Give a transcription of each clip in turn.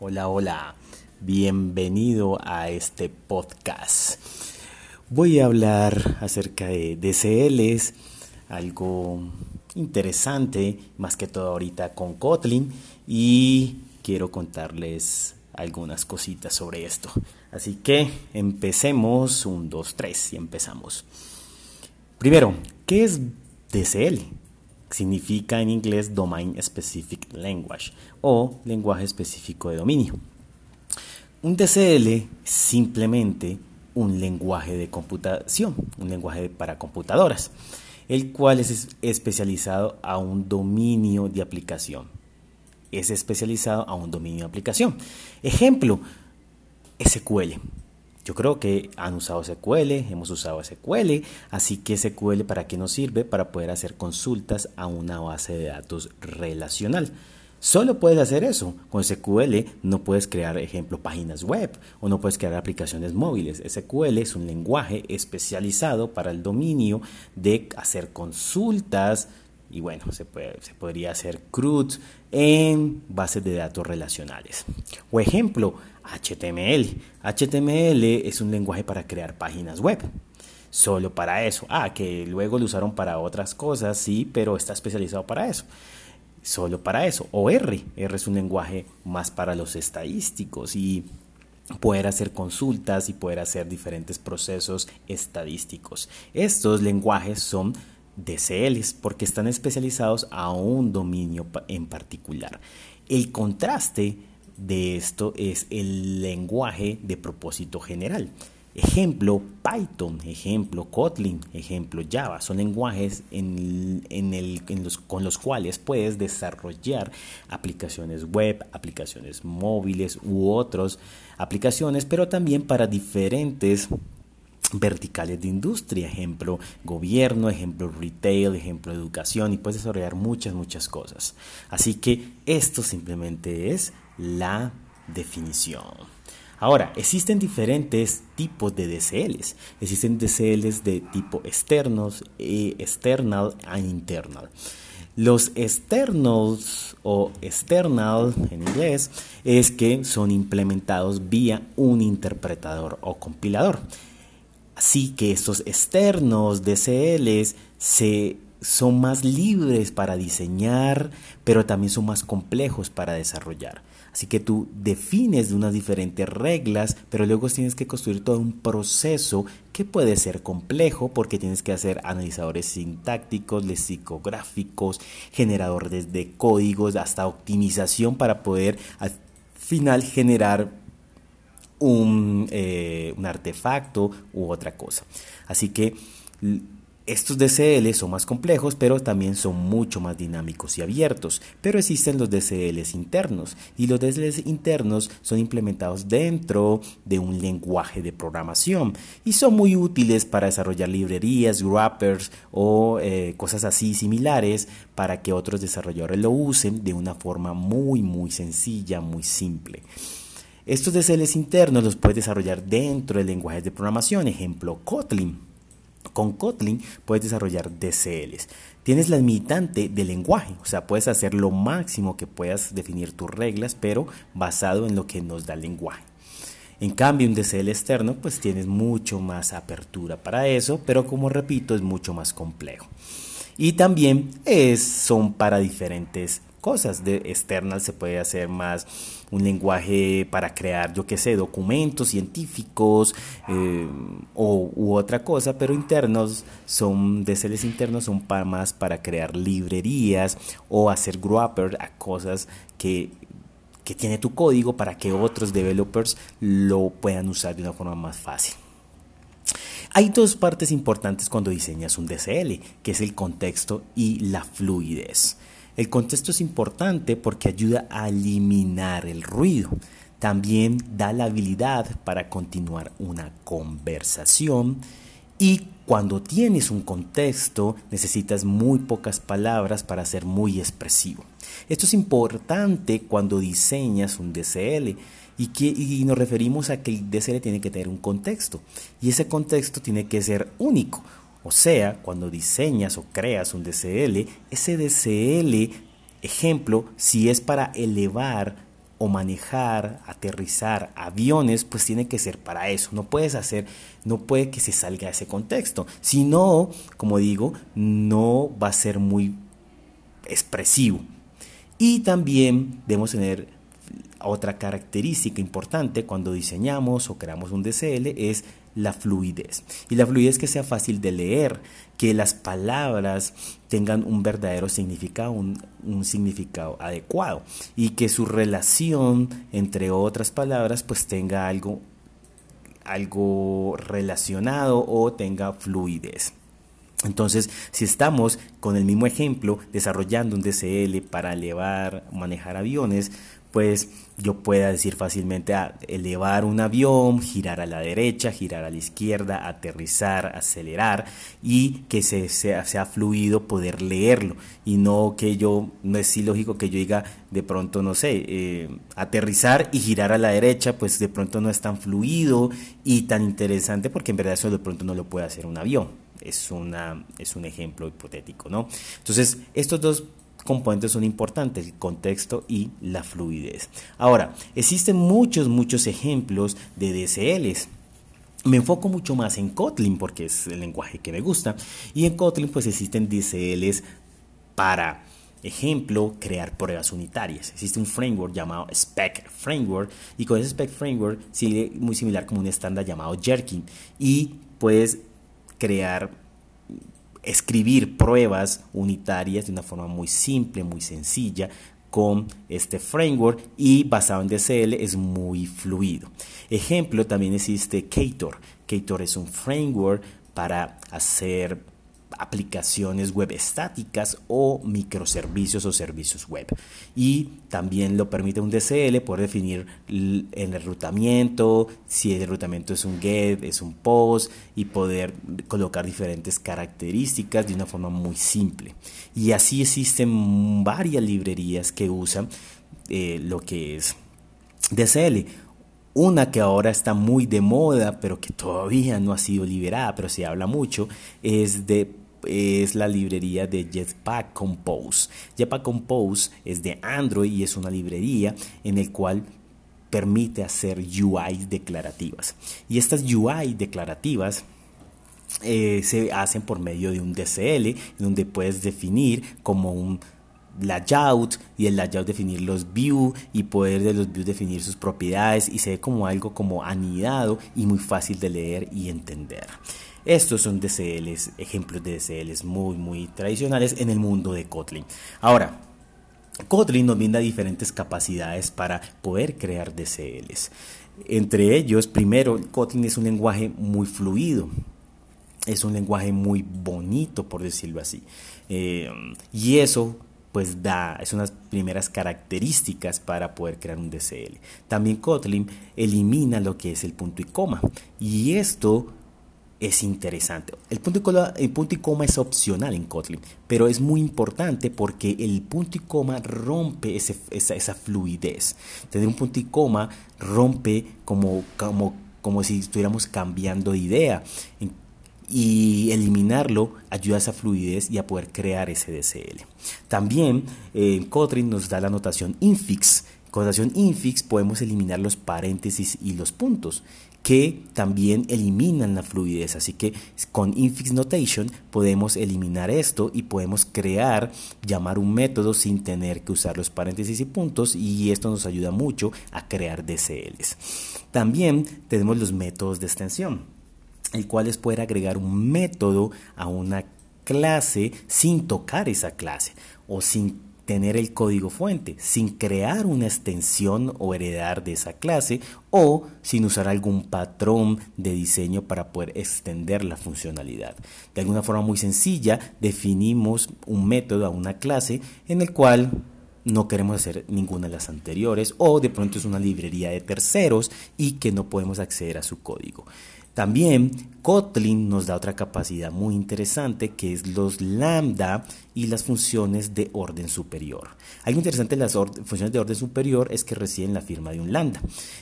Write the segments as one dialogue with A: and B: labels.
A: Hola, hola, bienvenido a este podcast. Voy a hablar acerca de DCLs, algo interesante, más que todo ahorita con Kotlin, y quiero contarles algunas cositas sobre esto. Así que empecemos, un, dos, tres, y empezamos. Primero, ¿qué es DCL? Significa en inglés Domain Specific Language o lenguaje específico de dominio. Un DCL simplemente un lenguaje de computación, un lenguaje para computadoras, el cual es especializado a un dominio de aplicación. Es especializado a un dominio de aplicación. Ejemplo, SQL. Yo creo que han usado SQL, hemos usado SQL, así que SQL para qué nos sirve? Para poder hacer consultas a una base de datos relacional. Solo puedes hacer eso. Con SQL no puedes crear, ejemplo, páginas web o no puedes crear aplicaciones móviles. SQL es un lenguaje especializado para el dominio de hacer consultas y bueno, se, puede, se podría hacer CRUD en bases de datos relacionales. O ejemplo, HTML. HTML es un lenguaje para crear páginas web. Solo para eso. Ah, que luego lo usaron para otras cosas, sí, pero está especializado para eso. Solo para eso. O R. R es un lenguaje más para los estadísticos y poder hacer consultas y poder hacer diferentes procesos estadísticos. Estos lenguajes son DCLs porque están especializados a un dominio en particular. El contraste de esto es el lenguaje de propósito general. Ejemplo Python, ejemplo Kotlin, ejemplo Java. Son lenguajes con los cuales puedes desarrollar aplicaciones web, aplicaciones móviles u otras aplicaciones, pero también para diferentes verticales de industria, ejemplo gobierno, ejemplo retail, ejemplo educación y puedes desarrollar muchas, muchas cosas. Así que esto simplemente es la definición. Ahora, existen diferentes tipos de DCLs. Existen DCLs de tipo externos, e external e internal. Los externals o external en inglés es que son implementados vía un interpretador o compilador. Así que estos externos DCLs se, son más libres para diseñar, pero también son más complejos para desarrollar. Así que tú defines unas diferentes reglas, pero luego tienes que construir todo un proceso que puede ser complejo porque tienes que hacer analizadores sintácticos, lexicográficos, generadores de códigos, hasta optimización para poder al final generar un, eh, artefacto u otra cosa. Así que estos DCL son más complejos, pero también son mucho más dinámicos y abiertos. Pero existen los DCLs internos y los DCLs internos son implementados dentro de un lenguaje de programación y son muy útiles para desarrollar librerías, wrappers o eh, cosas así similares para que otros desarrolladores lo usen de una forma muy muy sencilla, muy simple. Estos DCLs internos los puedes desarrollar dentro de lenguajes de programación, ejemplo Kotlin. Con Kotlin puedes desarrollar DCLs. Tienes la limitante del lenguaje, o sea, puedes hacer lo máximo que puedas definir tus reglas, pero basado en lo que nos da el lenguaje. En cambio, un DCL externo, pues tienes mucho más apertura para eso, pero como repito, es mucho más complejo. Y también es, son para diferentes cosas. De external se puede hacer más un lenguaje para crear, yo qué sé, documentos científicos eh, o, u otra cosa, pero internos son, de internos son para más para crear librerías o hacer wrapper a cosas que que tiene tu código para que otros developers lo puedan usar de una forma más fácil. Hay dos partes importantes cuando diseñas un DCL, que es el contexto y la fluidez. El contexto es importante porque ayuda a eliminar el ruido. También da la habilidad para continuar una conversación y cuando tienes un contexto necesitas muy pocas palabras para ser muy expresivo. Esto es importante cuando diseñas un DCL y, que, y nos referimos a que el DCL tiene que tener un contexto y ese contexto tiene que ser único. O sea, cuando diseñas o creas un DCL, ese DCL, ejemplo, si es para elevar o manejar, aterrizar aviones, pues tiene que ser para eso. No puedes hacer, no puede que se salga de ese contexto. Si no, como digo, no va a ser muy expresivo. Y también debemos tener otra característica importante cuando diseñamos o creamos un DCL es la fluidez. Y la fluidez que sea fácil de leer, que las palabras tengan un verdadero significado, un, significado adecuado y que su relación entre otras palabras pues tenga algo, algo relacionado o tenga fluidez. Entonces, si estamos con el mismo ejemplo desarrollando un DCL para elevar, manejar aviones, pues yo pueda decir fácilmente a ah, elevar un avión, girar a la derecha, girar a la izquierda, aterrizar, acelerar y que se, sea, fluido poder leerlo y no que yo, no es ilógico que yo diga de pronto, no sé, eh, aterrizar y girar a la derecha, pues de pronto no es tan fluido y tan interesante porque en verdad eso de pronto no lo puede hacer un avión. Es, una, es un ejemplo hipotético, ¿no? Entonces, estos dos componentes son importantes, el contexto y la fluidez. Ahora, existen muchos, muchos ejemplos de DSLs. Me enfoco mucho más en Kotlin porque es el lenguaje que me gusta. Y en Kotlin pues existen DSLs para ejemplo, crear pruebas unitarias. Existe un framework llamado Spec Framework y con ese Spec Framework sigue muy similar como un estándar llamado Jerkin y puedes crear escribir pruebas unitarias de una forma muy simple, muy sencilla con este framework y basado en DCL es muy fluido. Ejemplo, también existe Ktor. Ktor es un framework para hacer aplicaciones web estáticas o microservicios o servicios web. Y también lo permite un DCL poder definir el enrutamiento, si el enrutamiento es un get, es un post y poder colocar diferentes características de una forma muy simple. Y así existen varias librerías que usan eh, lo que es DCL. Una que ahora está muy de moda, pero que todavía no ha sido liberada, pero se habla mucho, es de es la librería de Jetpack Compose. Jetpack Compose es de Android y es una librería en el cual permite hacer UI declarativas. Y estas UI declarativas eh, se hacen por medio de un DCL, donde puedes definir como un layout y el layout definir los views y poder de los views definir sus propiedades y se ve como algo como anidado y muy fácil de leer y entender. Estos son DCLs, ejemplos de DCLs muy, muy tradicionales en el mundo de Kotlin. Ahora, Kotlin nos brinda diferentes capacidades para poder crear DCLs. Entre ellos, primero, Kotlin es un lenguaje muy fluido. Es un lenguaje muy bonito, por decirlo así. Eh, y eso pues da, es unas primeras características para poder crear un DCL. También Kotlin elimina lo que es el punto y coma. Y esto es interesante. El punto, y coma, el punto y coma es opcional en Kotlin, pero es muy importante porque el punto y coma rompe esa, esa, fluidez. Tener un punto y coma rompe como, como, como si estuviéramos cambiando de idea. Y eliminarlo ayuda a esa fluidez y a poder crear ese DCL. También eh, Kotlin nos da la notación infix. Con notación infix podemos eliminar los paréntesis y los puntos que también eliminan la fluidez. Así que con infix notation podemos eliminar esto y podemos crear, llamar un método sin tener que usar los paréntesis y puntos y esto nos ayuda mucho a crear DCLs. También tenemos los métodos de extensión, el cual es poder agregar un método a una clase sin tocar esa clase o sin tener el código fuente sin crear una extensión o heredar de esa clase o sin usar algún patrón de diseño para poder extender la funcionalidad. De alguna forma muy sencilla definimos un método a una clase en el cual no queremos hacer ninguna de las anteriores o de pronto es una librería de terceros y que no podemos acceder a su código. También Kotlin nos da otra capacidad muy interesante que es los lambda y las funciones de orden superior. Algo interesante de las funciones de orden superior es que reciben la firma de un lambda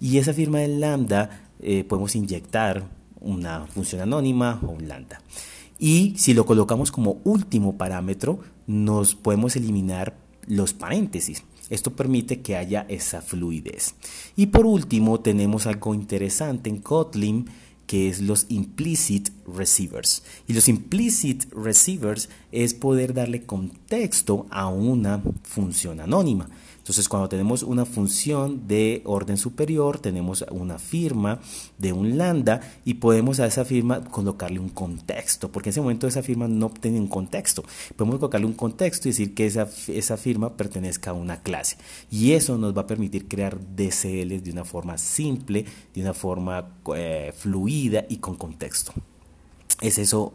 A: y esa firma del lambda eh, podemos inyectar una función anónima o un lambda. Y si lo colocamos como último parámetro, nos podemos eliminar los paréntesis. Esto permite que haya esa fluidez. Y por último, tenemos algo interesante en Kotlin que es los implicit receivers. Y los implicit receivers es poder darle contexto a una función anónima. Entonces, cuando tenemos una función de orden superior, tenemos una firma de un lambda y podemos a esa firma colocarle un contexto, porque en ese momento esa firma no tiene un contexto. Podemos colocarle un contexto y decir que esa, esa firma pertenezca a una clase. Y eso nos va a permitir crear DCLs de una forma simple, de una forma eh, fluida y con contexto. Es eso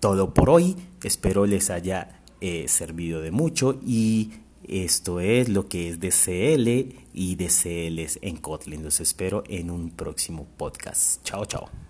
A: todo por hoy. Espero les haya eh, servido de mucho y esto es lo que es DCL y DCLs en Kotlin. Los espero en un próximo podcast. Chao, chao.